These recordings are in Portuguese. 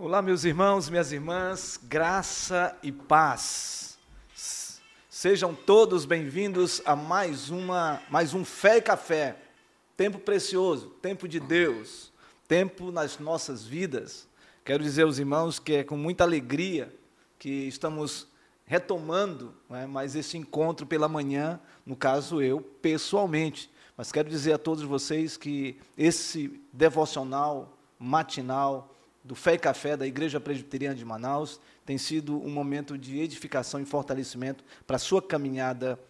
Olá, meus irmãos, minhas irmãs, graça e paz. Sejam todos bem-vindos a mais uma, mais um Fé e Café. Tempo precioso, tempo de Deus, tempo nas nossas vidas. Quero dizer aos irmãos que é com muita alegria que estamos retomando né, mais esse encontro pela manhã, no caso eu, pessoalmente. Mas quero dizer a todos vocês que esse devocional matinal do Fé e Café da Igreja Presbiteriana de Manaus tem sido um momento de edificação e fortalecimento para a sua caminhada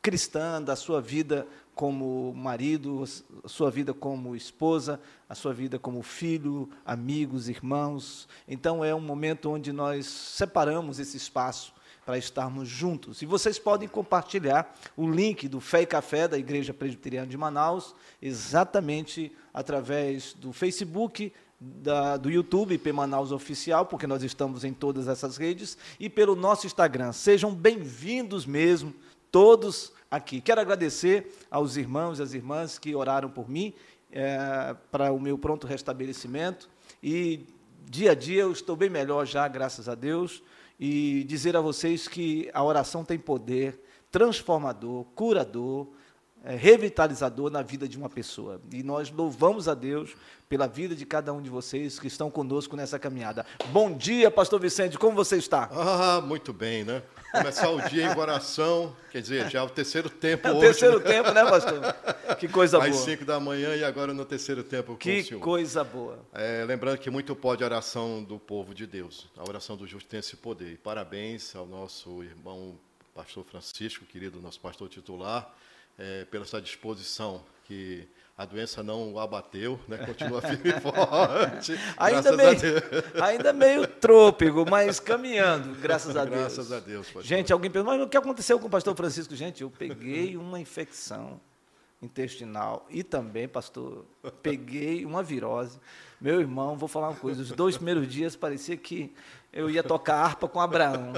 cristã, da sua vida como marido, a sua vida como esposa, a sua vida como filho, amigos, irmãos. Então é um momento onde nós separamos esse espaço para estarmos juntos. E vocês podem compartilhar o link do Fé e Café da Igreja Presbiteriana de Manaus, exatamente através do Facebook, da, do YouTube IP Manaus Oficial, porque nós estamos em todas essas redes, e pelo nosso Instagram. Sejam bem-vindos mesmo, todos aqui. Quero agradecer aos irmãos e às irmãs que oraram por mim é, para o meu pronto restabelecimento. E dia a dia eu estou bem melhor já, graças a Deus. E dizer a vocês que a oração tem poder transformador, curador, revitalizador na vida de uma pessoa. E nós louvamos a Deus pela vida de cada um de vocês que estão conosco nessa caminhada. Bom dia, Pastor Vicente, como você está? Ah, muito bem, né? Começar o dia em oração, quer dizer, já é o terceiro tempo é o hoje. terceiro né? tempo, né, pastor? Que coisa Às boa. Às cinco da manhã e agora no terceiro tempo com que o senhor. Que coisa boa. É, lembrando que muito pode a oração do povo de Deus. A oração do justo tem esse poder. E parabéns ao nosso irmão pastor Francisco, querido nosso pastor titular, é, pela sua disposição, que a doença não o abateu, né? continua firme e forte. ainda, meio, ainda meio trôpego, mas caminhando, graças a Deus. Graças a Deus, pastor. Gente, alguém pergunta, mas o que aconteceu com o pastor Francisco? Gente, eu peguei uma infecção intestinal e também, pastor, peguei uma virose. Meu irmão, vou falar uma coisa, os dois primeiros dias parecia que eu ia tocar harpa com Abraão.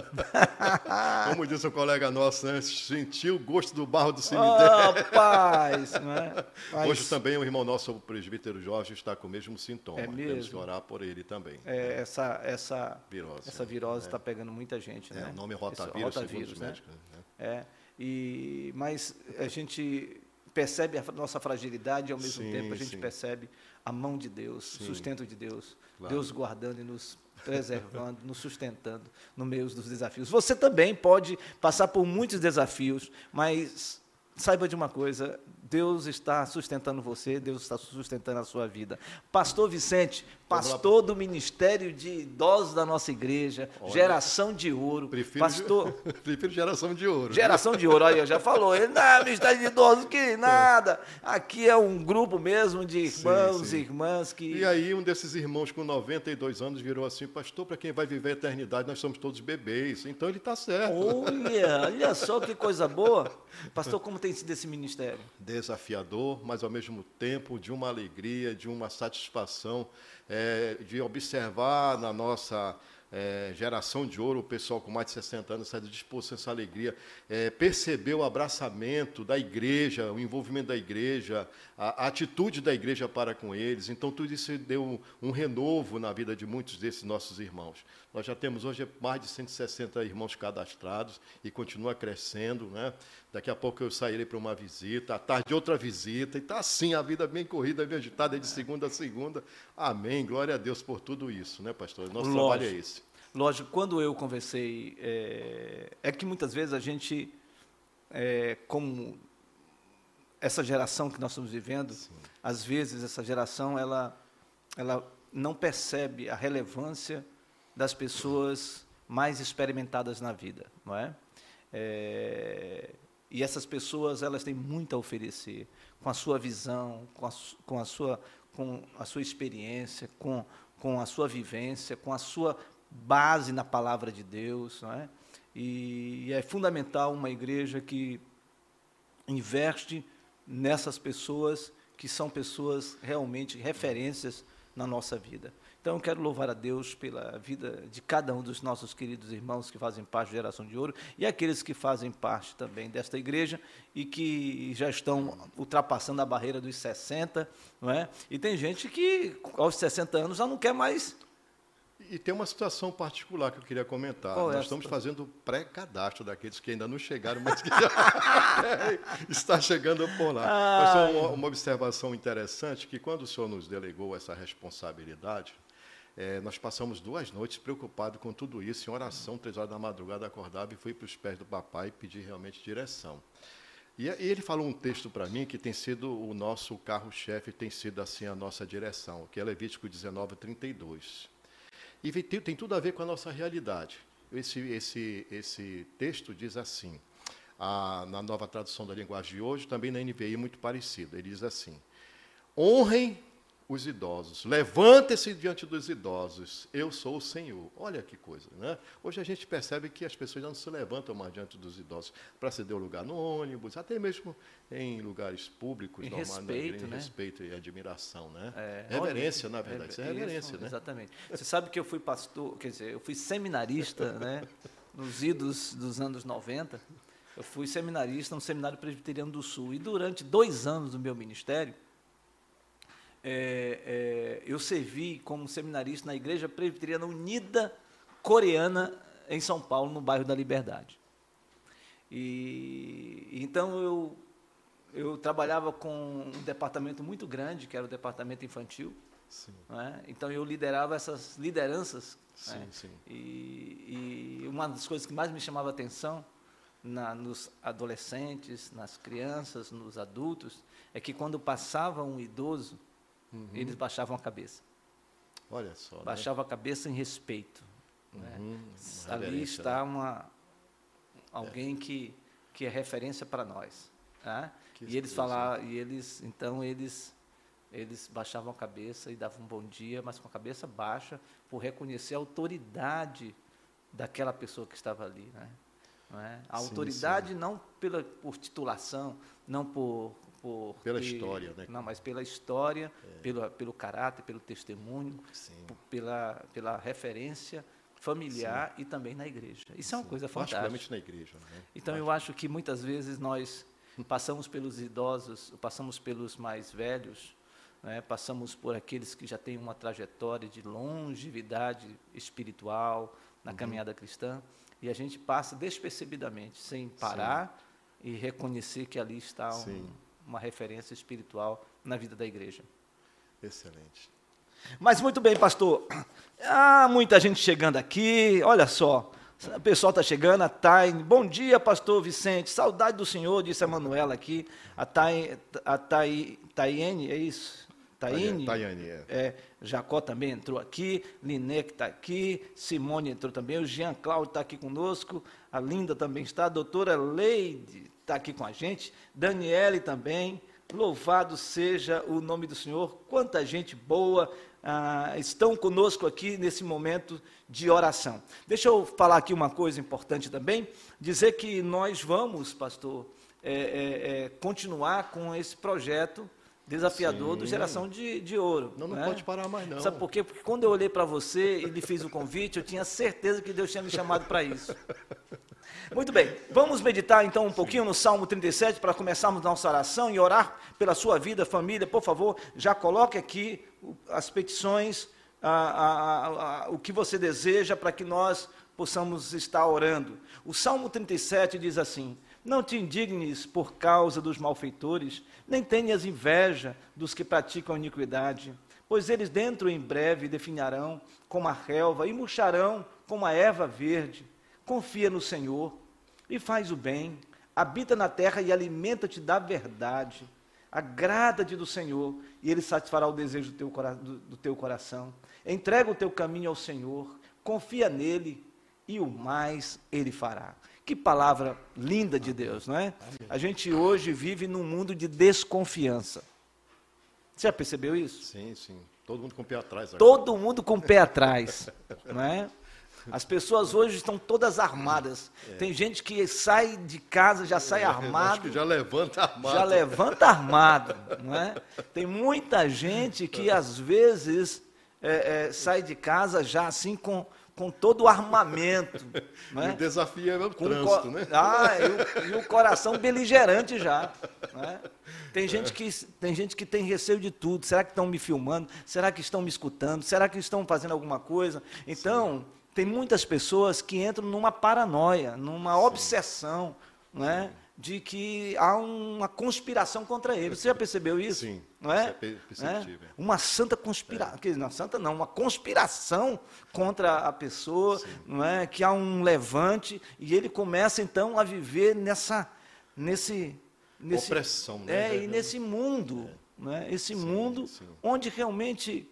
Como disse o colega nosso, né? sentiu o gosto do barro do cemitério. Oh, paz, não é? Mas... Hoje também o irmão nosso, o presbítero Jorge, está com o mesmo sintoma. É mesmo? Temos que orar por ele também. É, essa, essa virose, essa virose está é. pegando muita gente. É, né? o nome é rotavírus, Esse, rotavírus segundo né? os médicos. Né? É, e, mas a gente percebe a nossa fragilidade e ao mesmo Sim, tempo a gente sim. percebe a mão de Deus, o Sim. sustento de Deus, Claro. Deus guardando e nos preservando, nos sustentando no meio dos desafios. Você também pode passar por muitos desafios, mas saiba de uma coisa, Deus está sustentando você, Deus está sustentando a sua vida. Pastor Vicente, pastor do Ministério de Idosos da nossa igreja, Olha, geração de ouro, Prefiro, pastor prefiro geração de ouro. Geração de ouro, aí já falou. Ele, não, ministério de idosos, que nada. Aqui é um grupo mesmo de irmãos e irmãs que. E aí um desses irmãos com 92 anos virou assim, pastor, para quem vai viver a eternidade, nós somos todos bebês. Então ele está certo. Olha, olha só que coisa boa. Pastor, como tem esse ministério? desafiador, mas ao mesmo tempo de uma alegria, de uma satisfação, é, de observar na nossa é, geração de ouro, o pessoal com mais de 60 anos está disposto a essa alegria, é, perceber o abraçamento da igreja, o envolvimento da igreja, a, a atitude da igreja para com eles. Então, tudo isso deu um renovo na vida de muitos desses nossos irmãos. Nós já temos hoje mais de 160 irmãos cadastrados e continua crescendo. Né? Daqui a pouco eu sairei para uma visita, à tarde outra visita, e está assim, a vida bem corrida, bem agitada, de segunda a segunda. Amém. Glória a Deus por tudo isso, né, pastor? Nosso Lógico. trabalho é esse. Lógico, quando eu conversei, é, é que muitas vezes a gente, é, como essa geração que nós estamos vivendo, às vezes essa geração ela, ela não percebe a relevância das pessoas mais experimentadas na vida, não é? É, e essas pessoas elas têm muito a oferecer com a sua visão, com a, com a sua com a sua experiência, com com a sua vivência, com a sua base na palavra de Deus, não é? E é fundamental uma igreja que investe nessas pessoas que são pessoas realmente referências na nossa vida. Então eu quero louvar a Deus pela vida de cada um dos nossos queridos irmãos que fazem parte da Geração de Ouro e aqueles que fazem parte também desta igreja e que já estão ultrapassando a barreira dos 60, não é? E tem gente que aos 60 anos já não quer mais e tem uma situação particular que eu queria comentar. Qual é Nós essa? estamos fazendo pré-cadastro daqueles que ainda não chegaram, mas que já está chegando por lá. Mas uma, uma observação interessante, que quando o senhor nos delegou essa responsabilidade, eh, nós passamos duas noites preocupados com tudo isso, em oração, três horas da madrugada, acordava e fui para os pés do papai pedir realmente direção. E, e ele falou um texto para mim que tem sido o nosso carro-chefe, tem sido assim a nossa direção, que é Levítico 19, 32. E tem, tem tudo a ver com a nossa realidade. Esse, esse, esse texto diz assim, a- na nova tradução da linguagem de hoje, também na NVI muito parecido. Ele diz assim: honrem os idosos, levantem-se diante dos idosos, eu sou o Senhor. Olha que coisa, né? Hoje a gente percebe que as pessoas já não se levantam mais diante dos idosos para ceder o lugar no ônibus, até mesmo em lugares públicos, Em normais, na respeito, em né? respeito e admiração, né? É, reverência, olha, na verdade, isso é isso, reverência, né? Exatamente. Você sabe que eu fui pastor, quer dizer, eu fui seminarista, né, nos idos dos anos 90. Eu fui seminarista no Seminário Presbiteriano do Sul. E durante dois anos do meu ministério, é, é, eu servi como seminarista na Igreja Presbiteriana Unida Coreana, em São Paulo, no bairro da Liberdade. E então eu eu trabalhava com um departamento muito grande, que era o departamento infantil. Né? Então eu liderava essas lideranças. sim, né? sim. E, e uma das coisas que mais me chamava atenção na, nos adolescentes, nas crianças, nos adultos, é que quando passava um idoso, eles baixavam a cabeça. Olha só. né? Baixavam a cabeça em respeito. né? Uhum, uma Ali está uma, alguém que, que é referência para nós. Que E eles falavam, e eles, então eles, eles baixavam a cabeça e davam um bom dia, mas com a cabeça baixa, por reconhecer a autoridade daquela pessoa que estava ali. Né? Não é? A Sim, autoridade não pela, por titulação, não por. Pela história, né? Não, mas pela história, pelo, pelo caráter, pelo testemunho, Sim. pela, pela referência familiar e também na igreja. Isso é uma coisa fantástica. Particularmente na igreja. Né? Então eu acho que muitas vezes nós passamos pelos idosos, passamos pelos mais velhos, né, passamos por aqueles que já têm uma trajetória de longevidade espiritual na caminhada cristã, e a gente passa despercebidamente, sem parar e reconhecer que ali está um- Sim. Uma referência espiritual na vida da igreja. Excelente. Mas muito bem, pastor. Ah, muita gente chegando aqui. Olha só. O pessoal está chegando, a Taine. Bom dia, pastor Vicente. Saudade do senhor, disse a Manuela aqui. A, Tai, a Tai, Taiane, é isso? Taine? Tayane, é. É, Jacó também entrou aqui, que está aqui, Simone entrou também, o Jean Cláudio está aqui conosco, a Linda também está, a doutora Leide está aqui com a gente, Daniele também, louvado seja o nome do Senhor, quanta gente boa ah, estão conosco aqui nesse momento de oração. Deixa eu falar aqui uma coisa importante também, dizer que nós vamos, pastor, é, é, é, continuar com esse projeto desafiador do Sim. Geração de, de Ouro. Não, não né? pode parar mais, não. Sabe por quê? Porque quando eu olhei para você e lhe fiz o convite, eu tinha certeza que Deus tinha me chamado para isso. Muito bem, vamos meditar então um pouquinho no Salmo 37 para começarmos nossa oração e orar pela sua vida, família. Por favor, já coloque aqui as petições, a- a- a- o que você deseja para que nós possamos estar orando. O Salmo 37 diz assim: Não te indignes por causa dos malfeitores, nem tenhas inveja dos que praticam iniquidade, pois eles dentro em breve definharão como a relva e murcharão como a erva verde. Confia no Senhor e faz o bem, habita na terra e alimenta-te da verdade. Agrada-te do Senhor e Ele satisfará o desejo do teu, do- do teu coração. Entrega o teu caminho ao Senhor, confia nele e o mais Ele fará. Que palavra linda de Deus, não é? A gente hoje vive num mundo de desconfiança. Você já percebeu isso? Sim, sim. Todo mundo com o pé atrás. agora. Todo mundo com o pé atrás, não é? As pessoas hoje estão todas armadas. Tem gente que sai de casa, já sai É, Acho armado, que já levanta armado. já levanta armado, não é? Tem muita gente que às vezes é, é, sai de casa já assim com, com todo o armamento. Né? o desafio é o com trânsito, né? Ah, e o, e o, coração beligerante já. Né? Tem, é. gente que, tem gente que tem receio de tudo. Será que estão me filmando? Será que estão me escutando? Será que estão fazendo alguma coisa? Então, Sim. Tem muitas pessoas que entram numa paranoia, numa Sim. obsessão. Né? de que há uma conspiração contra ele. Você já percebeu isso? Sim. Não é? Isso é É? Uma santa conspiração, é. não santa não, uma conspiração contra a pessoa, Sim. não é? Que há um levante e ele começa então a viver nessa nesse nesse opressão, né? É, e nesse mundo, é. não é? Esse sim, mundo sim. onde realmente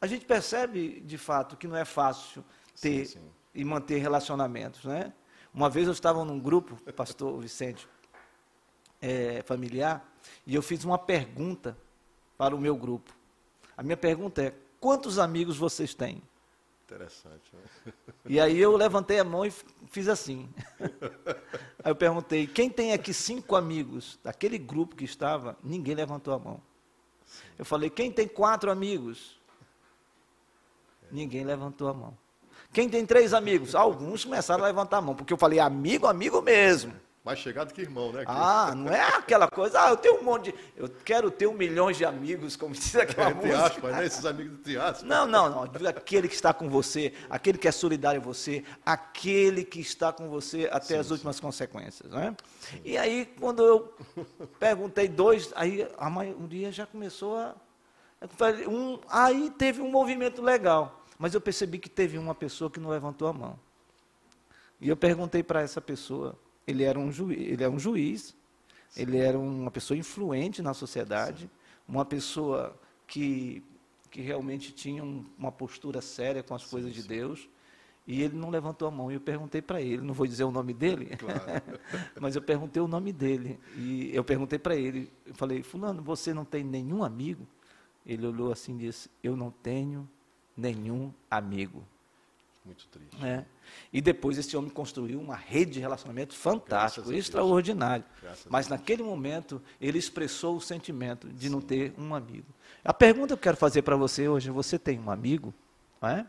a gente percebe de fato que não é fácil ter sim, e manter relacionamentos, né? Uma vez eu estava num grupo, pastor Vicente, é, familiar, e eu fiz uma pergunta para o meu grupo. A minha pergunta é: quantos amigos vocês têm? Interessante. Né? E aí eu levantei a mão e fiz assim. Aí eu perguntei: quem tem aqui cinco amigos? Daquele grupo que estava, ninguém levantou a mão. Eu falei: quem tem quatro amigos? Ninguém levantou a mão. Quem tem três amigos? Alguns começaram a levantar a mão, porque eu falei: amigo, amigo mesmo. Mais chegado que irmão, né? Ah, não é aquela coisa, ah, eu tenho um monte de. Eu quero ter um milhão de amigos, como diz aquela é, música. Aspas, né? Esses amigos de aspas. Não, não, não. Aquele que está com você, aquele que é solidário a você, aquele que está com você até sim, as últimas sim. consequências. Né? E aí, quando eu perguntei dois, aí a maioria já começou a. Um, aí teve um movimento legal. Mas eu percebi que teve uma pessoa que não levantou a mão. E eu perguntei para essa pessoa ele era um juiz, ele é um juiz ele era uma pessoa influente na sociedade, Sim. uma pessoa que, que realmente tinha um, uma postura séria com as Sim, coisas de Deus. E ele não levantou a mão. E eu perguntei para ele, não vou dizer o nome dele, claro. mas eu perguntei o nome dele. E eu perguntei para ele, eu falei, fulano, você não tem nenhum amigo? Ele olhou assim e disse, eu não tenho nenhum amigo. Muito triste. É. E depois esse homem construiu uma rede de relacionamento fantástico, extraordinário. Mas naquele momento ele expressou o sentimento de Sim. não ter um amigo. A pergunta que eu quero fazer para você hoje: você tem um amigo? É?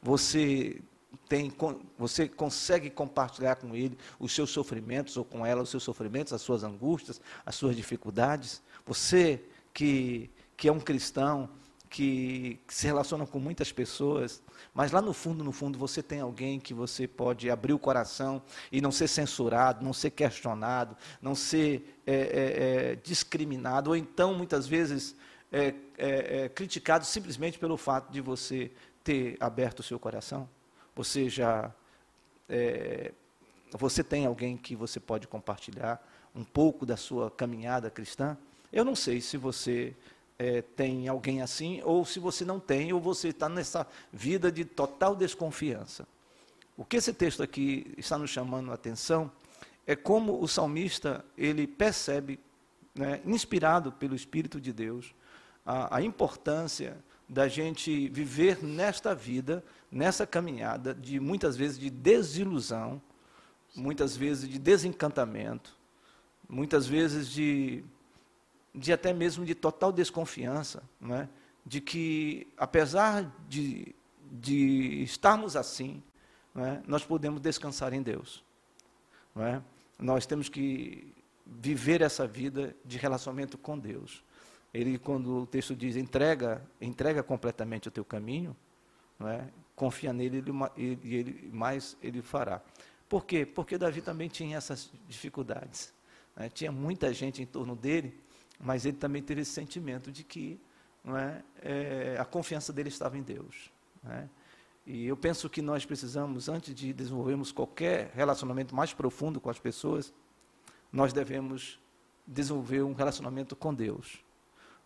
Você tem, você consegue compartilhar com ele os seus sofrimentos ou com ela os seus sofrimentos, as suas angústias, as suas dificuldades? Você que, que é um cristão, que, se relaciona com muitas pessoas, mas lá no fundo, no fundo, você tem alguém que você pode abrir o coração e não ser censurado, não ser questionado, não ser é, é, é, discriminado, ou então, muitas vezes, é, é, criticado simplesmente pelo fato de você ter aberto o seu coração? Você já. você tem alguém que você pode compartilhar um pouco da sua caminhada cristã? Eu não sei se você é, tem alguém assim, ou se você não tem, ou você está nessa vida de total desconfiança. O que esse texto aqui está nos chamando a atenção é como o salmista ele percebe, né, inspirado pelo Espírito de Deus, a, a importância da gente viver nesta vida, nessa caminhada de muitas vezes de desilusão, muitas vezes de desencantamento, muitas vezes de de até mesmo de total desconfiança, é? de que, apesar de, de estarmos assim, é? nós podemos descansar em Deus. É? Nós temos que viver essa vida de relacionamento com Deus. Ele, quando o texto diz entrega, entrega completamente o teu caminho, confia nele e ele, ele, mais ele fará. Por quê? Porque Davi também tinha essas dificuldades. Né? Tinha muita gente em torno dele mas ele também teve esse sentimento de que é, é a confiança dele estava em Deus. É? E eu penso que nós precisamos, antes de desenvolvermos qualquer relacionamento mais profundo com as pessoas, nós devemos desenvolver um relacionamento com Deus.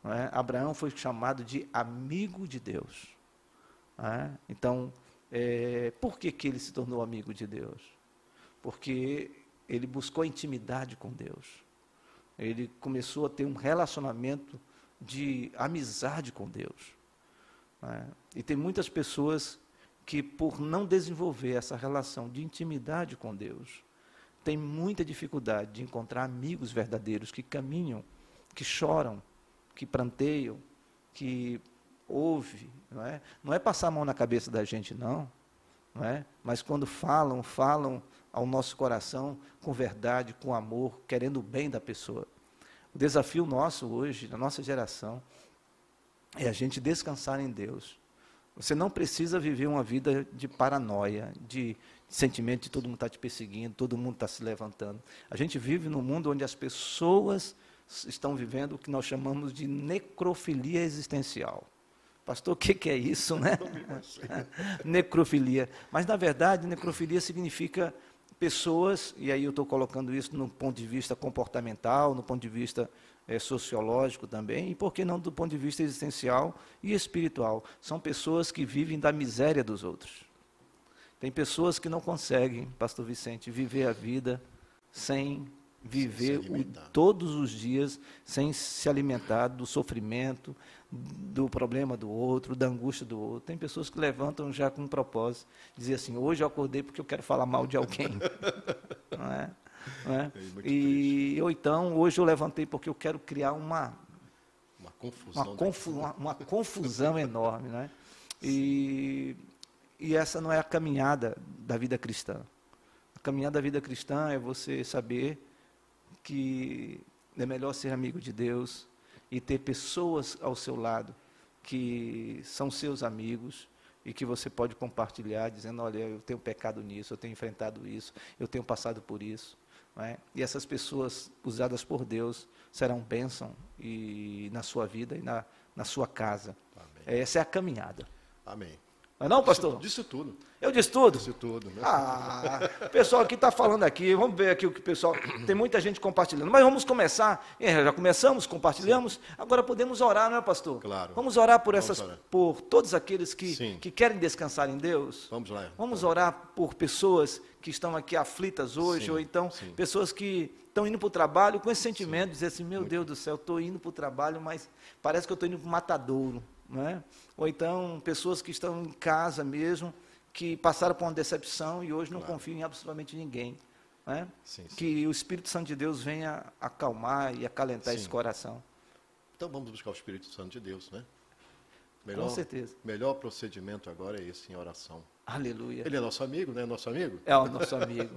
É? Abraão foi chamado de amigo de Deus. É? Então, é, por que, que ele se tornou amigo de Deus? Porque ele buscou intimidade com Deus. Ele começou a ter um relacionamento de amizade com Deus. Né? E tem muitas pessoas que, por não desenvolver essa relação de intimidade com Deus, tem muita dificuldade de encontrar amigos verdadeiros que caminham, que choram, que pranteiam, que ouve, não é? Não é passar a mão na cabeça da gente, não, não é? Mas quando falam, falam ao nosso coração com verdade, com amor, querendo o bem da pessoa. O desafio nosso hoje, da nossa geração, é a gente descansar em Deus. Você não precisa viver uma vida de paranoia, de sentimento de todo mundo está te perseguindo, todo mundo está se levantando. A gente vive num mundo onde as pessoas estão vivendo o que nós chamamos de necrofilia existencial. Pastor, o que, que é isso, né? necrofilia. Mas, na verdade, necrofilia significa pessoas, e aí eu estou colocando isso no ponto de vista comportamental, no ponto de vista é, sociológico também, e por que não do ponto de vista existencial e espiritual. São pessoas que vivem da miséria dos outros. Tem pessoas que não conseguem, Pastor Vicente, viver a vida sem viver o, todos os dias, sem se alimentar do sofrimento, do problema do outro, da angústia do outro. Tem pessoas que levantam já com um propósito, dizer assim, hoje eu acordei porque eu quero falar mal de alguém. não é? Não é? é e, ou então, hoje eu levantei porque eu quero criar uma, uma confusão, uma, confu uma, uma confusão enorme. Né? E, e essa não é a caminhada da vida cristã. A caminhada da vida cristã é você saber que é melhor ser amigo de Deus, e ter pessoas ao seu lado que são seus amigos e que você pode compartilhar, dizendo: olha, eu tenho pecado nisso, eu tenho enfrentado isso, eu tenho passado por isso. É? E essas pessoas usadas por Deus serão bênção e na sua vida e na, na sua casa. Amém. Essa é a caminhada. Amém. Não é não, pastor? Disse, disse tudo. Eu disse tudo? Disse tudo. Né? Ah, o pessoal aqui está falando aqui, vamos ver aqui o que o pessoal... Tem muita gente compartilhando, mas vamos começar. É, já começamos, compartilhamos, Sim. agora podemos orar, não é, pastor? Claro. Vamos orar por essas, orar. por todos aqueles que, que querem descansar em Deus? Vamos lá. Vamos orar por pessoas que estão aqui aflitas hoje, Sim. ou então Sim. pessoas que estão indo para o trabalho com esse sentimento, dizer assim, meu. Deus do céu, estou indo para o trabalho, mas parece que eu estou indo para o matadouro. Não é? Ou então pessoas que estão em casa mesmo, que passaram por uma decepção e hoje não claro. confiam em absolutamente ninguém. É? Sim, sim. Que o Espírito Santo de Deus venha acalmar e acalentar sim. esse coração. Então vamos buscar o Espírito Santo de Deus, né? Melhor, Com certeza. Melhor procedimento agora é esse em oração. Aleluia. Ele é nosso amigo, né? Nosso amigo? É o nosso amigo.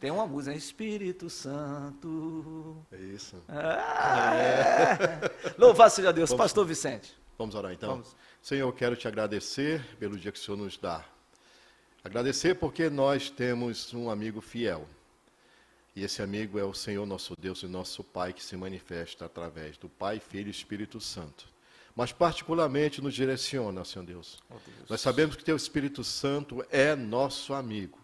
Tem uma música, Espírito Santo. É isso. Ah, é. Louvado seja Deus. Vamos, Pastor Vicente. Vamos orar então? Vamos. Senhor, eu quero te agradecer pelo dia que o Senhor nos dá. Agradecer porque nós temos um amigo fiel. E esse amigo é o Senhor nosso Deus e nosso Pai que se manifesta através do Pai, Filho e Espírito Santo. Mas particularmente nos direciona, Senhor Deus. Oh, Deus. Nós sabemos que teu Espírito Santo é nosso amigo.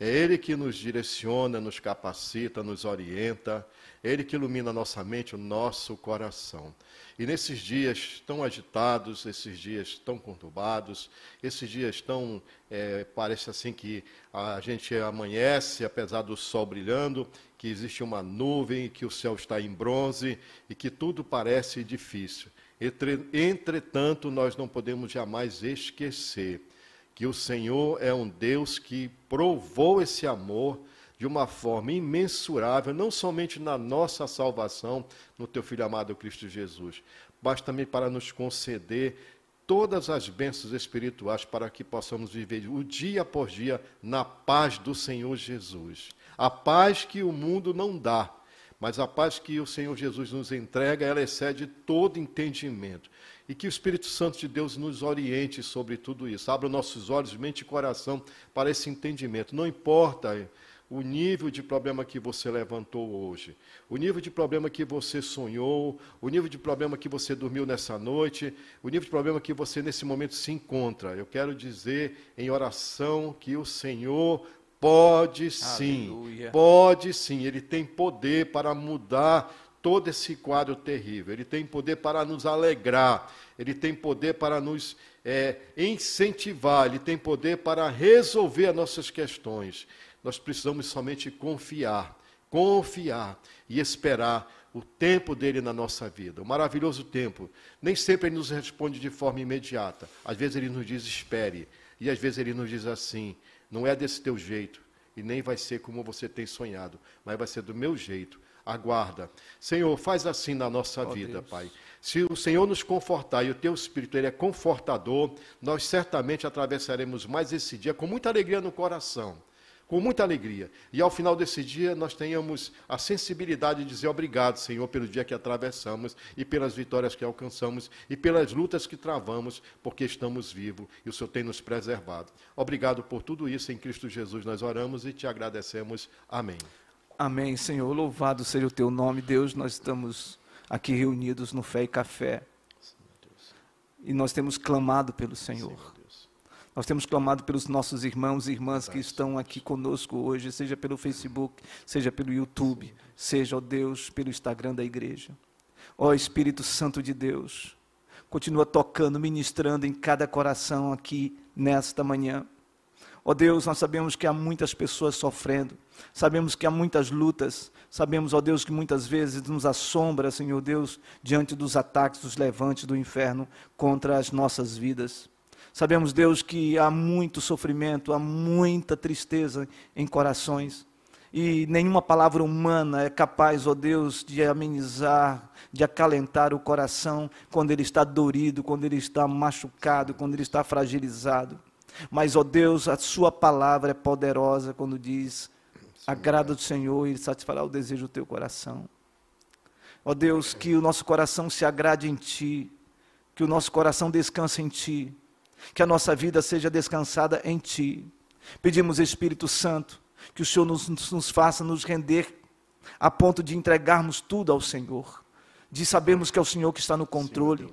É Ele que nos direciona, nos capacita, nos orienta, é Ele que ilumina a nossa mente, o nosso coração. E nesses dias tão agitados, esses dias tão conturbados, esses dias tão. É, parece assim que a gente amanhece, apesar do sol brilhando, que existe uma nuvem, que o céu está em bronze e que tudo parece difícil. Entretanto, nós não podemos jamais esquecer que o Senhor é um Deus que provou esse amor de uma forma imensurável, não somente na nossa salvação, no teu Filho amado Cristo Jesus, mas também para nos conceder todas as bênçãos espirituais para que possamos viver o dia após dia na paz do Senhor Jesus. A paz que o mundo não dá, mas a paz que o Senhor Jesus nos entrega, ela excede todo entendimento. E que o Espírito Santo de Deus nos oriente sobre tudo isso. Abra nossos olhos, mente e coração para esse entendimento. Não importa o nível de problema que você levantou hoje, o nível de problema que você sonhou, o nível de problema que você dormiu nessa noite, o nível de problema que você nesse momento se encontra. Eu quero dizer em oração que o Senhor pode sim, Aleluia. pode sim, ele tem poder para mudar todo esse quadro terrível, ele tem poder para nos alegrar, ele tem poder para nos é, incentivar, ele tem poder para resolver as nossas questões nós precisamos somente confiar, confiar e esperar o tempo dele na nossa vida, o maravilhoso tempo. Nem sempre ele nos responde de forma imediata. Às vezes ele nos diz espere, e às vezes ele nos diz assim: não é desse teu jeito, e nem vai ser como você tem sonhado, mas vai ser do meu jeito. Aguarda. Senhor, faz assim na nossa oh, vida, Deus. Pai. Se o Senhor nos confortar e o teu Espírito ele é confortador, nós certamente atravessaremos mais esse dia com muita alegria no coração. Com muita alegria. E ao final desse dia nós tenhamos a sensibilidade de dizer obrigado, Senhor, pelo dia que atravessamos e pelas vitórias que alcançamos e pelas lutas que travamos, porque estamos vivos e o Senhor tem nos preservado. Obrigado por tudo isso. Em Cristo Jesus nós oramos e te agradecemos. Amém. Amém, Senhor. Louvado seja o teu nome, Deus. Nós estamos aqui reunidos no Fé e Café. E nós temos clamado pelo Senhor. Nós temos clamado pelos nossos irmãos e irmãs que estão aqui conosco hoje, seja pelo Facebook, seja pelo YouTube, seja, ó Deus, pelo Instagram da igreja. Ó Espírito Santo de Deus, continua tocando, ministrando em cada coração aqui nesta manhã. Ó Deus, nós sabemos que há muitas pessoas sofrendo, sabemos que há muitas lutas, sabemos, ó Deus, que muitas vezes nos assombra, Senhor Deus, diante dos ataques, dos levantes do inferno contra as nossas vidas. Sabemos, Deus, que há muito sofrimento, há muita tristeza em corações. E nenhuma palavra humana é capaz, ó Deus, de amenizar, de acalentar o coração quando ele está dorido, quando ele está machucado, quando ele está fragilizado. Mas, ó Deus, a Sua palavra é poderosa quando diz: agrada do Senhor e satisfará o desejo do teu coração. Ó Deus, que o nosso coração se agrade em Ti, que o nosso coração descanse em Ti, que a nossa vida seja descansada em Ti. Pedimos, Espírito Santo, que o Senhor nos, nos faça nos render a ponto de entregarmos tudo ao Senhor, de sabermos que é o Senhor que está no controle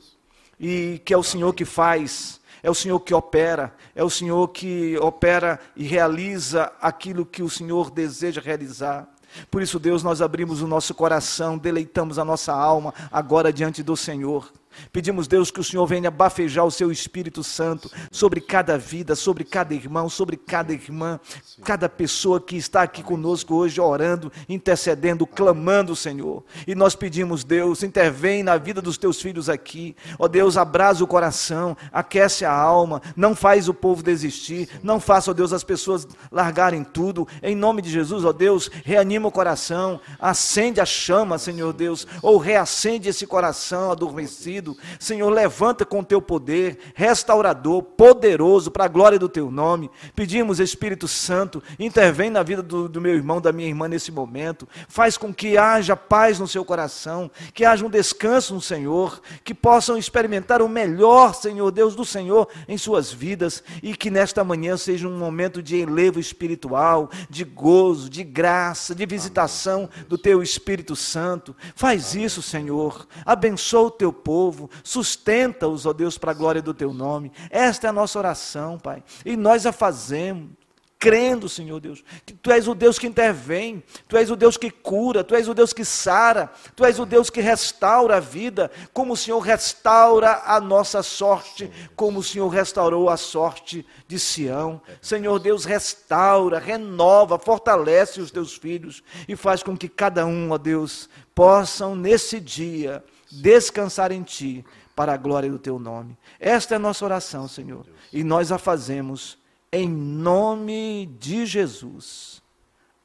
e que é o Senhor que faz é o Senhor que opera, é o Senhor que opera e realiza aquilo que o Senhor deseja realizar. Por isso, Deus, nós abrimos o nosso coração, deleitamos a nossa alma agora diante do Senhor. Pedimos, Deus, que o Senhor venha bafejar o seu Espírito Santo sobre cada vida, sobre cada irmão, sobre cada irmã, cada pessoa que está aqui conosco hoje, orando, intercedendo, clamando, Senhor. E nós pedimos, Deus, intervém na vida dos teus filhos aqui. Ó Deus, abraça o coração, aquece a alma, não faz o povo desistir, não faça, ó Deus, as pessoas largarem tudo. Em nome de Jesus, ó Deus, reanima o coração, acende a chama, Senhor Deus, ou reacende esse coração adormecido Senhor, levanta com teu poder, restaurador, poderoso, para a glória do teu nome. Pedimos, Espírito Santo, intervém na vida do, do meu irmão, da minha irmã nesse momento. Faz com que haja paz no seu coração, que haja um descanso no Senhor, que possam experimentar o melhor, Senhor Deus, do Senhor em suas vidas e que nesta manhã seja um momento de elevo espiritual, de gozo, de graça, de visitação do teu Espírito Santo. Faz isso, Senhor. Abençoa o teu povo povo, sustenta-os, ó Deus, para a glória do teu nome. Esta é a nossa oração, Pai, e nós a fazemos crendo, Senhor Deus, que Tu és o Deus que intervém, Tu és o Deus que cura, Tu és o Deus que sara, Tu és o Deus que restaura a vida, como o Senhor restaura a nossa sorte, como o Senhor restaurou a sorte de Sião. Senhor Deus, restaura, renova, fortalece os Teus filhos e faz com que cada um, ó Deus, possam nesse dia descansar em Ti, para a glória do Teu nome. Esta é a nossa oração, Senhor, e nós a fazemos em nome de Jesus.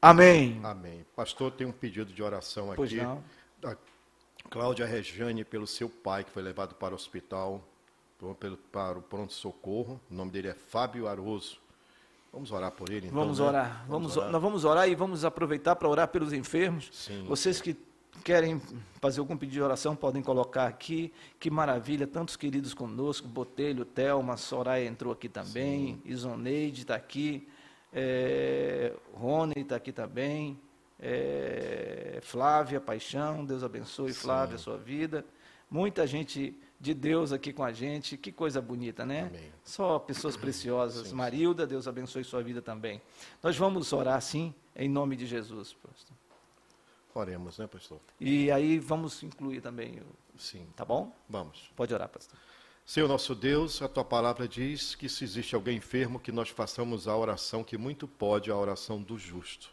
Amém. Amém. Pastor, tem um pedido de oração aqui. Pois não. Da Cláudia Rejane, pelo seu pai, que foi levado para o hospital, para o pronto-socorro. O nome dele é Fábio Aroso. Vamos orar por ele, então. Vamos né? orar. Vamos, orar. Nós vamos orar e vamos aproveitar para orar pelos enfermos. Sim. Vocês que querem fazer algum pedido de oração, podem colocar aqui. Que maravilha, tantos queridos conosco, Botelho, Thelma, Soraya entrou aqui também, Sim. Isoneide está aqui, é, Rony está aqui também, é, Flávia Paixão, Deus abençoe, Sim. Flávia, a sua vida. Muita gente de Deus aqui com a gente, que coisa bonita, né? Amém. Só pessoas preciosas. Sim. Marilda, Deus abençoe sua vida também. Nós vamos orar, sim, em nome de Jesus, pastor. Oremos, né, pastor? E aí vamos incluir também, o... Sim. tá bom? Vamos. Pode orar, pastor. Senhor nosso Deus, a tua palavra diz que se existe alguém enfermo, que nós façamos a oração que muito pode, a oração do justo.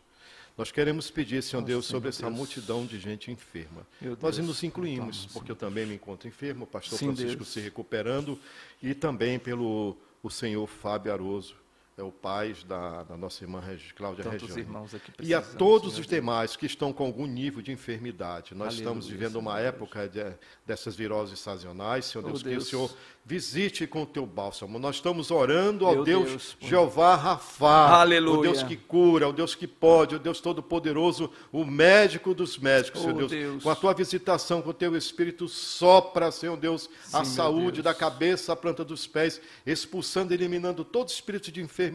Nós queremos pedir, Senhor Nossa, Deus, sobre Senhor essa Deus. multidão de gente enferma. Meu Nós Deus, nos incluímos, vamos, porque eu também me encontro enfermo, o pastor Sim, Francisco Deus. se recuperando, e também pelo o senhor Fábio Aroso, é o pai da, da, nossa irmã Regi, Cláudia Tantos Regiane. irmãos aqui E a todos Senhor os demais que estão com algum nível de enfermidade. Nós Aleluia, estamos vivendo uma Senhor época de, dessas viroses sazonais, Senhor Oh, Deus, que Deus. o Senhor visite com o teu bálsamo. Nós estamos orando ao Meu Deus, Deus. Jeová Rafá, Aleluia. o Deus que cura, o Deus que pode, o Deus todo-poderoso, o médico dos médicos, Oh, Senhor Deus. Deus. Com a tua visitação, com o teu Espírito, sopra, Senhor Deus, a Sim, meu saúde Deus. da cabeça à planta dos pés, expulsando, eliminando todo espírito de enfermidade,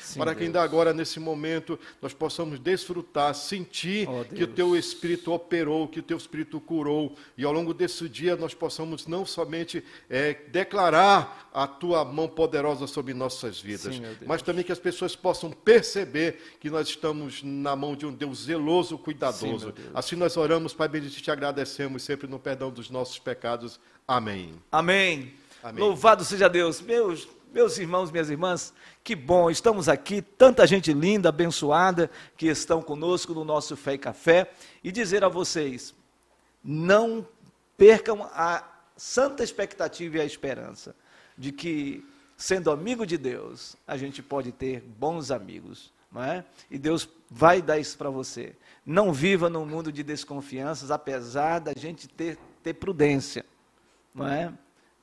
Sim, para que Deus. ainda agora, nesse momento, nós possamos desfrutar, sentir Oh, que o teu Espírito operou, que o teu Espírito curou, e ao longo desse dia nós possamos não somente eh, declarar a tua mão poderosa sobre nossas vidas, Sim, mas também que as pessoas possam perceber que nós estamos na mão de um Deus zeloso, Sim, cuidadoso. Deus. assim nós oramos, Pai bendito, e te agradecemos sempre no perdão dos nossos pecados. Amém. Amém. Amém. Louvado seja Deus. Meus, meus irmãos, minhas irmãs, que bom, estamos aqui, tanta gente linda, abençoada, que estão conosco no nosso Fé e Café, e dizer a vocês, não percam a santa expectativa e a esperança de que, sendo amigo de Deus, a gente pode ter bons amigos, não é? E Deus vai dar isso para você. Não viva num mundo de desconfianças, apesar da gente ter, ter prudência, não é?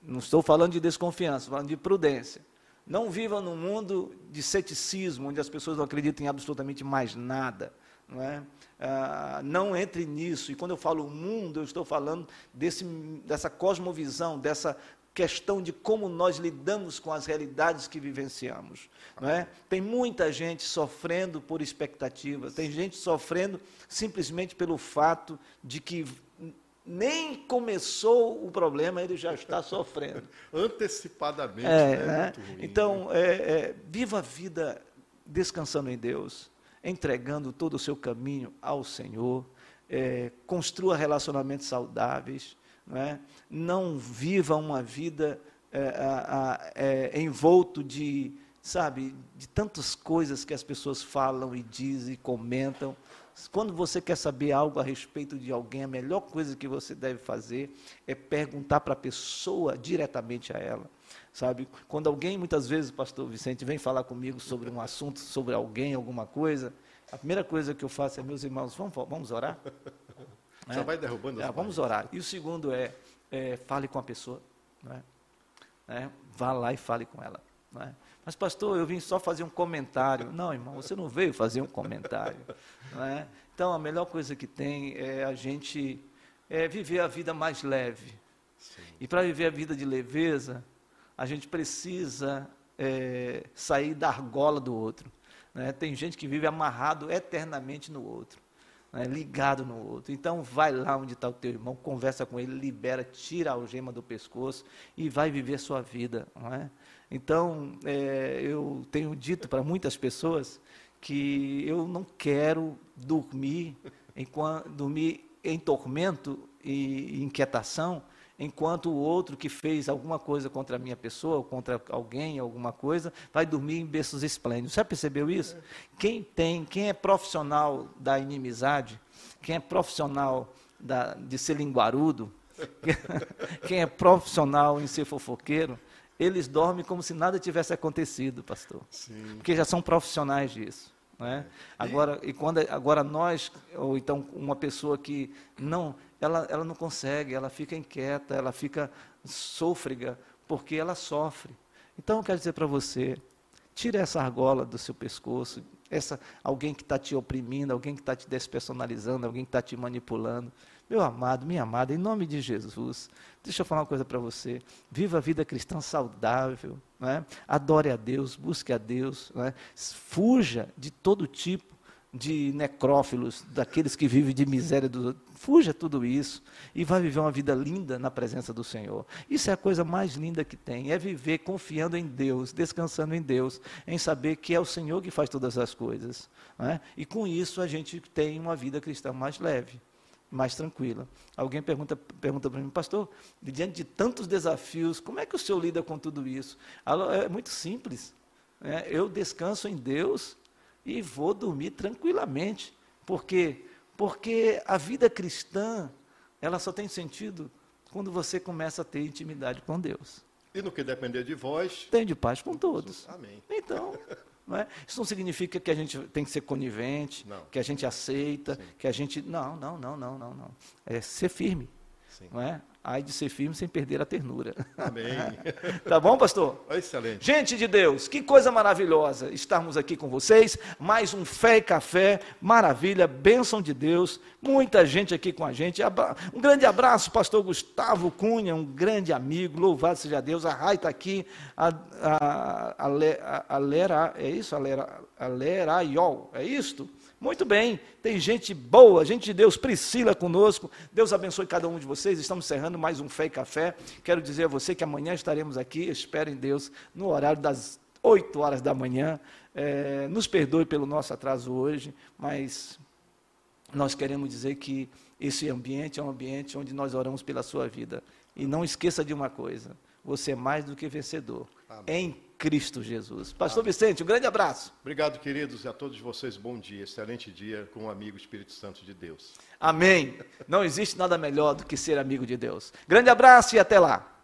Não estou falando de desconfiança, estou falando de prudência. Não viva num mundo de ceticismo, onde as pessoas não acreditam em absolutamente mais nada. Não, é? Ah, não entre nisso. E quando eu falo mundo, eu estou falando desse, dessa cosmovisão, dessa questão de como nós lidamos com as realidades que vivenciamos. Não é? Tem muita gente sofrendo por expectativas, tem gente sofrendo simplesmente pelo fato de que nem começou o problema, ele já está sofrendo. Antecipadamente, É, né? né? Muito ruim, então, é, é, viva a vida descansando em Deus, entregando todo o seu caminho ao Senhor, é, construa relacionamentos saudáveis, não, é? não viva uma vida é, é, envolto de, sabe, de tantas coisas que as pessoas falam e dizem e comentam. Quando você quer saber algo a respeito de alguém, a melhor coisa que você deve fazer é perguntar para a pessoa diretamente a ela. Sabe? Quando alguém, muitas vezes, pastor Vicente, vem falar comigo sobre um assunto, sobre alguém, alguma coisa, a primeira coisa que eu faço é, meus irmãos, vamos, vamos orar? Já né? vai derrubando as É, vamos orar. E o segundo é, é, fale com a pessoa. Não é? Né? Vá lá e fale com ela. não é? Mas, pastor, eu vim só fazer um comentário. Não, irmão, você não veio fazer um comentário. é? Então, a melhor coisa que tem é a gente é, viver a vida mais leve. E para viver a vida de leveza, a gente precisa é, sair da argola do outro. né? Tem gente que vive amarrado eternamente no outro, né? ligado no outro. Então, vai lá onde está o teu irmão, conversa com ele, libera, tira a algema do pescoço e vai viver sua vida. Não é? Então, é, eu tenho dito para muitas pessoas que eu não quero dormir, enquanto, dormir em tormento e inquietação, enquanto o outro que fez alguma coisa contra a minha pessoa, ou contra alguém, alguma coisa, vai dormir em berços esplêndidos. Já percebeu isso? Quem tem, quem é profissional da inimizade, quem é profissional da, de ser linguarudo, quem é profissional em ser fofoqueiro, eles dormem como se nada tivesse acontecido, pastor. Sim. Porque já são profissionais disso. Não é? Agora, e quando, agora nós, ou então uma pessoa que não, ela, ela não consegue, ela fica inquieta, ela fica sôfrega, porque ela sofre. Então, eu quero dizer para você, tire essa argola do seu pescoço, essa, alguém que está te oprimindo, alguém que está te despersonalizando, alguém que está te manipulando. Meu amado, minha amada, em nome de Jesus, deixa eu falar uma coisa para você. Viva a vida cristã saudável, não é? adore a Deus, busque a Deus, não é? fuja de todo tipo de necrófilos, daqueles que vivem de miséria do Fuja tudo isso e vai viver uma vida linda na presença do Senhor. Isso é a coisa mais linda que tem, é viver confiando em Deus, descansando em Deus, em saber que é o Senhor que faz todas as coisas. não é? E com isso a gente tem uma vida cristã mais leve mais tranquila. Alguém pergunta pergunta para mim, pastor, diante de tantos desafios, como é que o senhor lida com tudo isso? É muito simples. né? Eu descanso em Deus e vou dormir tranquilamente. Por quê? Porque a vida cristã, ela só tem sentido quando você começa a ter intimidade com Deus. E no que depender de vós. Tenho de paz com todos. Amém. Então, não é? isso não significa que a gente tem que ser conivente, Não. que a gente aceita, Sim. que a gente. Não, não, não, não, não, não. É ser firme. Sim. Não é? Ai de ser firme sem perder a ternura. Amém. tá bom, pastor? Excelente. Gente de Deus, que coisa maravilhosa estarmos aqui com vocês. Mais um Fé e Café, maravilha, bênção de Deus. Muita gente aqui com a gente. Um grande abraço, pastor Gustavo Cunha, um grande amigo. Louvado seja Deus. A Rai está aqui. A, a, a, a Lera, é isso? A Lera, a Leraiol, é isto? Muito bem, tem gente boa, gente de Deus, Priscila conosco. Deus abençoe cada um de vocês. Estamos encerrando mais um Fé e Café. Quero dizer a você que amanhã estaremos aqui. Espero em Deus no horário das 8 horas da manhã. É, nos perdoe pelo nosso atraso hoje, mas nós queremos dizer que esse ambiente é um ambiente onde nós oramos pela sua vida. E não esqueça de uma coisa: você é mais do que vencedor Amém. em Cristo Jesus. Pastor Vicente, um grande abraço. Obrigado, queridos, e a todos vocês, bom dia, excelente dia com o amigo Espírito Santo de Deus. Amém. Não existe nada melhor do que ser amigo de Deus. Grande abraço e até lá.